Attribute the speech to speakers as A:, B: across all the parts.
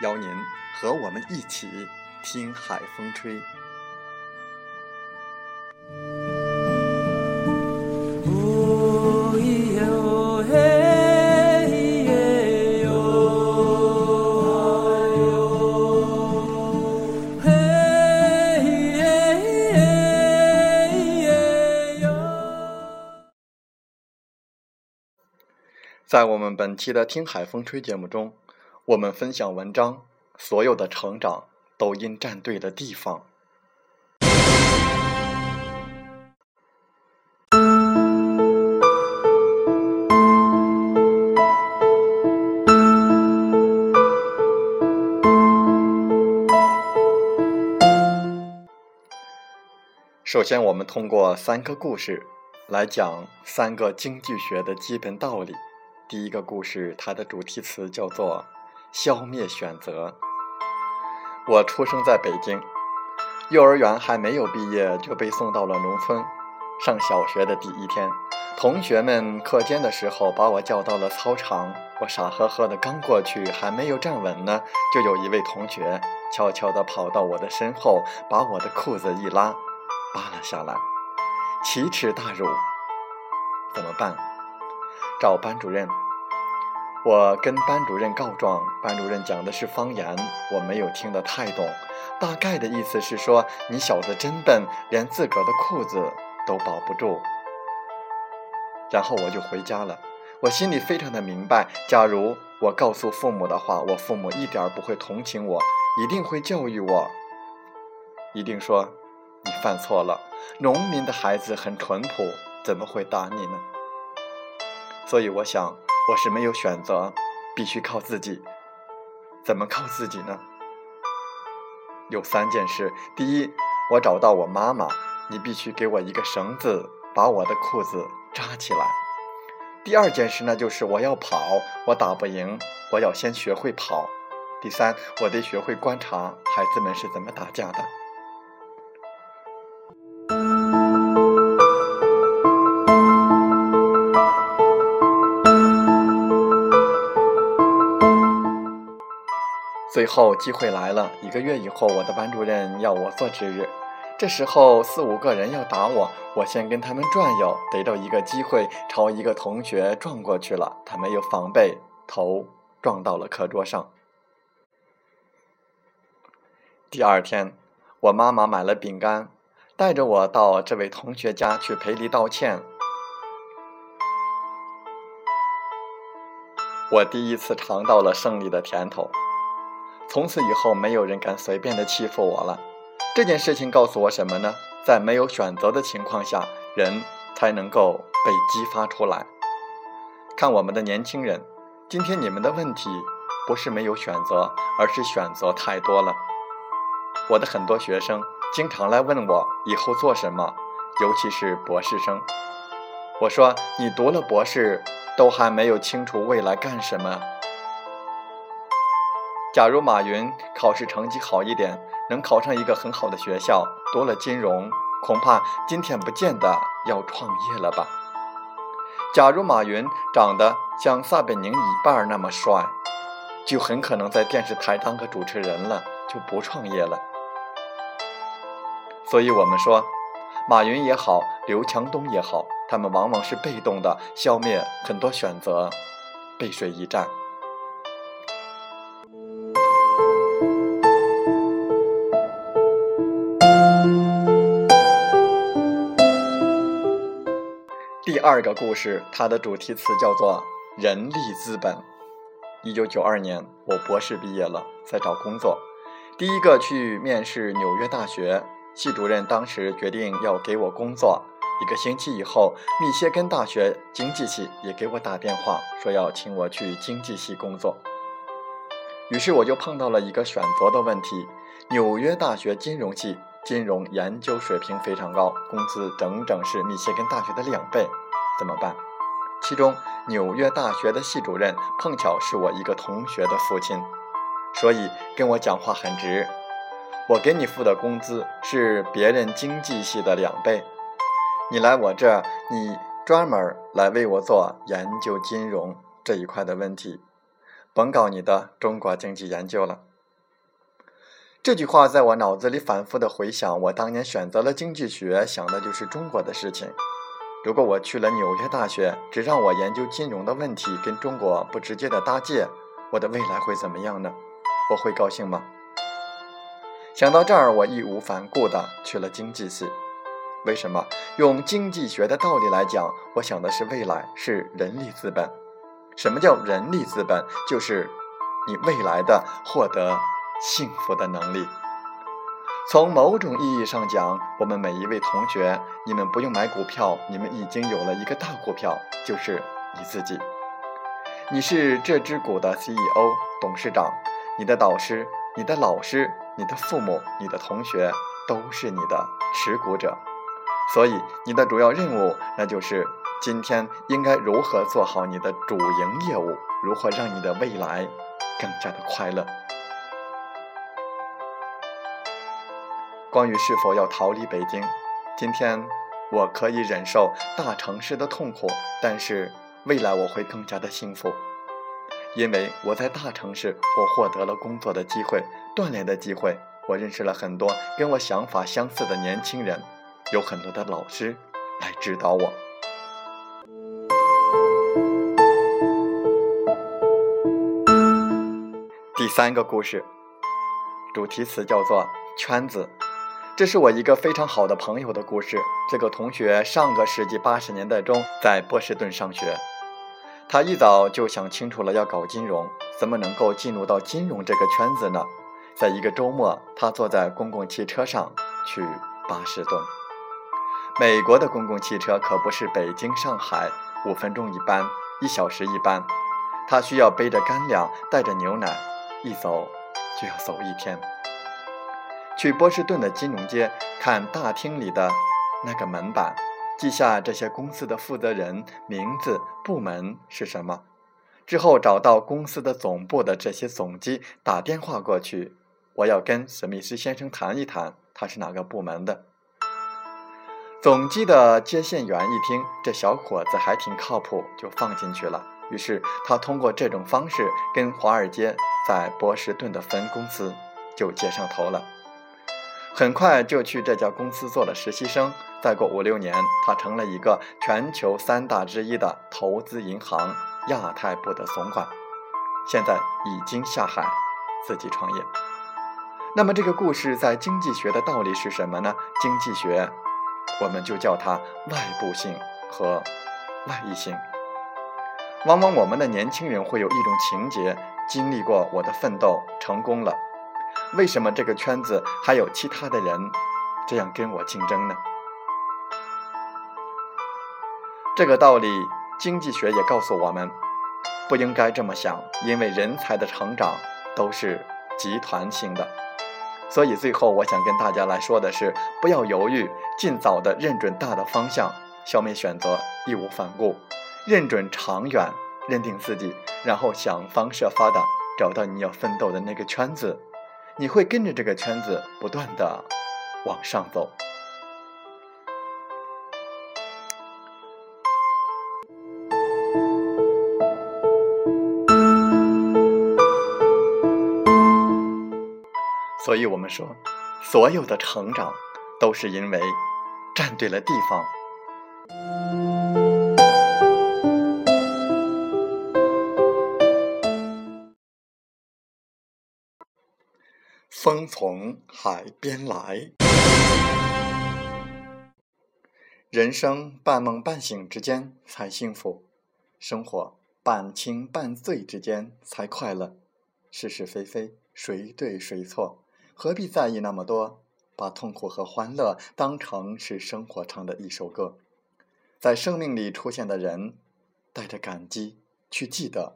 A: 邀您和我们一起听海风吹。在我们本期的《听海风吹》节目中。我们分享文章，所有的成长都因站对了地方。首先，我们通过三个故事来讲三个经济学的基本道理。第一个故事，它的主题词叫做。消灭选择。我出生在北京，幼儿园还没有毕业就被送到了农村。上小学的第一天，同学们课间的时候把我叫到了操场。我傻呵呵的刚过去，还没有站稳呢，就有一位同学悄悄地跑到我的身后，把我的裤子一拉，扒了下来。奇耻大辱，怎么办？找班主任。我跟班主任告状，班主任讲的是方言，我没有听得太懂，大概的意思是说你小子真笨，连自个儿的裤子都保不住。然后我就回家了，我心里非常的明白，假如我告诉父母的话，我父母一点不会同情我，一定会教育我，一定说你犯错了，农民的孩子很淳朴，怎么会打你呢？所以我想。我是没有选择，必须靠自己。怎么靠自己呢？有三件事：第一，我找到我妈妈，你必须给我一个绳子，把我的裤子扎起来。第二件事呢，就是我要跑，我打不赢，我要先学会跑。第三，我得学会观察孩子们是怎么打架的。最后机会来了，一个月以后，我的班主任要我做值日。这时候四五个人要打我，我先跟他们转悠，逮到一个机会，朝一个同学撞过去了。他没有防备，头撞到了课桌上。第二天，我妈妈买了饼干，带着我到这位同学家去赔礼道歉。我第一次尝到了胜利的甜头。从此以后，没有人敢随便的欺负我了。这件事情告诉我什么呢？在没有选择的情况下，人才能够被激发出来。看我们的年轻人，今天你们的问题不是没有选择，而是选择太多了。我的很多学生经常来问我以后做什么，尤其是博士生。我说：“你读了博士，都还没有清楚未来干什么。”假如马云考试成绩好一点，能考上一个很好的学校，读了金融，恐怕今天不见得要创业了吧？假如马云长得像撒贝宁一半那么帅，就很可能在电视台当个主持人了，就不创业了。所以我们说，马云也好，刘强东也好，他们往往是被动的消灭很多选择，背水一战。第二个故事，它的主题词叫做“人力资本”。一九九二年，我博士毕业了，在找工作，第一个去面试纽约大学。系主任当时决定要给我工作。一个星期以后，密歇根大学经济系也给我打电话，说要请我去经济系工作。于是我就碰到了一个选择的问题：纽约大学金融系金融研究水平非常高，工资整整是密歇根大学的两倍，怎么办？其中纽约大学的系主任碰巧是我一个同学的父亲，所以跟我讲话很直。我给你付的工资是别人经济系的两倍，你来我这，你专门来为我做研究金融这一块的问题，甭搞你的中国经济研究了。这句话在我脑子里反复的回想，我当年选择了经济学，想的就是中国的事情。如果我去了纽约大学，只让我研究金融的问题，跟中国不直接的搭界，我的未来会怎么样呢？我会高兴吗？想到这儿，我义无反顾地去了经济系。为什么？用经济学的道理来讲，我想的是未来是人力资本。什么叫人力资本？就是你未来的获得幸福的能力。从某种意义上讲，我们每一位同学，你们不用买股票，你们已经有了一个大股票，就是你自己。你是这只股的 CEO、董事长，你的导师、你的老师。你的父母、你的同学都是你的持股者，所以你的主要任务，那就是今天应该如何做好你的主营业务，如何让你的未来更加的快乐。关于是否要逃离北京，今天我可以忍受大城市的痛苦，但是未来我会更加的幸福。因为我在大城市，我获得了工作的机会、锻炼的机会，我认识了很多跟我想法相似的年轻人，有很多的老师来指导我。第三个故事，主题词叫做“圈子”，这是我一个非常好的朋友的故事。这个同学上个世纪八十年代中在波士顿上学。他一早就想清楚了，要搞金融，怎么能够进入到金融这个圈子呢？在一个周末，他坐在公共汽车上去巴士顿。美国的公共汽车可不是北京、上海五分钟一班，一小时一班。他需要背着干粮，带着牛奶，一走就要走一天。去波士顿的金融街，看大厅里的那个门板。记下这些公司的负责人名字、部门是什么，之后找到公司的总部的这些总机，打电话过去，我要跟史密斯先生谈一谈，他是哪个部门的。总机的接线员一听这小伙子还挺靠谱，就放进去了。于是他通过这种方式跟华尔街在波士顿的分公司就接上头了，很快就去这家公司做了实习生。再过五六年，他成了一个全球三大之一的投资银行亚太部的总管，现在已经下海自己创业。那么，这个故事在经济学的道理是什么呢？经济学，我们就叫它外部性和外溢性。往往我们的年轻人会有一种情节：经历过我的奋斗，成功了，为什么这个圈子还有其他的人这样跟我竞争呢？这个道理，经济学也告诉我们，不应该这么想，因为人才的成长都是集团性的。所以最后，我想跟大家来说的是，不要犹豫，尽早的认准大的方向，消灭选择，义无反顾，认准长远，认定自己，然后想方设法的找到你要奋斗的那个圈子，你会跟着这个圈子不断的往上走。所以我们说，所有的成长都是因为站对了地方。风从海边来。人生半梦半醒之间才幸福，生活半清半醉之间才快乐。是是非非，谁对谁错，何必在意那么多？把痛苦和欢乐当成是生活唱的一首歌。在生命里出现的人，带着感激去记得；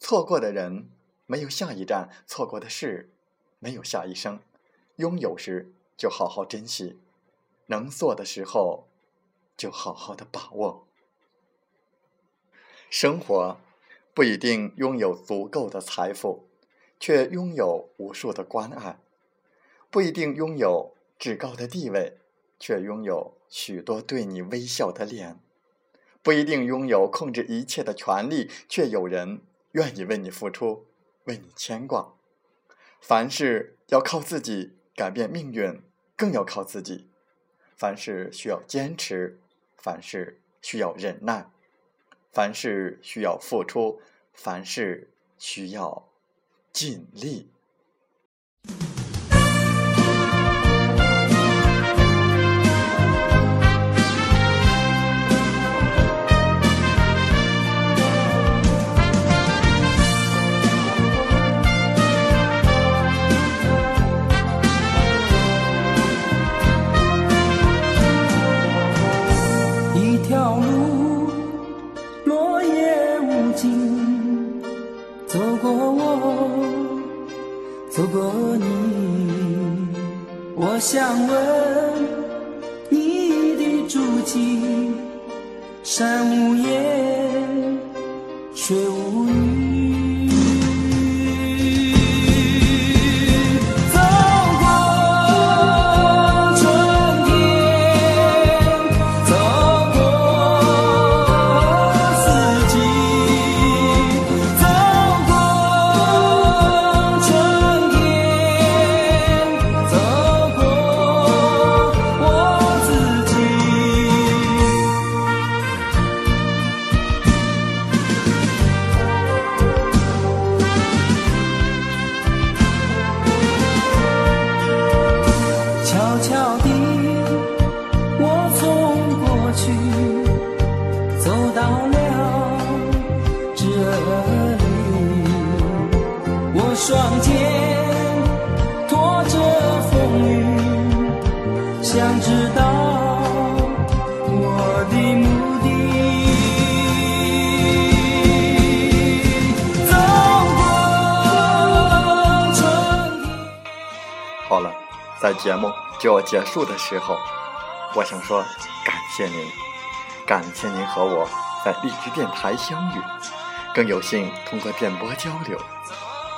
A: 错过的人，没有下一站；错过的事。没有下一生，拥有时就好好珍惜，能做的时候就好好的把握。生活不一定拥有足够的财富，却拥有无数的关爱；不一定拥有至高的地位，却拥有许多对你微笑的脸；不一定拥有控制一切的权利，却有人愿意为你付出，为你牵挂。凡事要靠自己改变命运，更要靠自己。凡事需要坚持，凡事需要忍耐，凡事需要付出，凡事需要尽力。
B: 静走过我走过你我想问你的足迹山无言。双肩拖着风雨，想知道我的目的。
A: 好了，在节目就要结束的时候，我想说感谢您，感谢您和我在荔枝电台相遇，更有幸通过电波交流。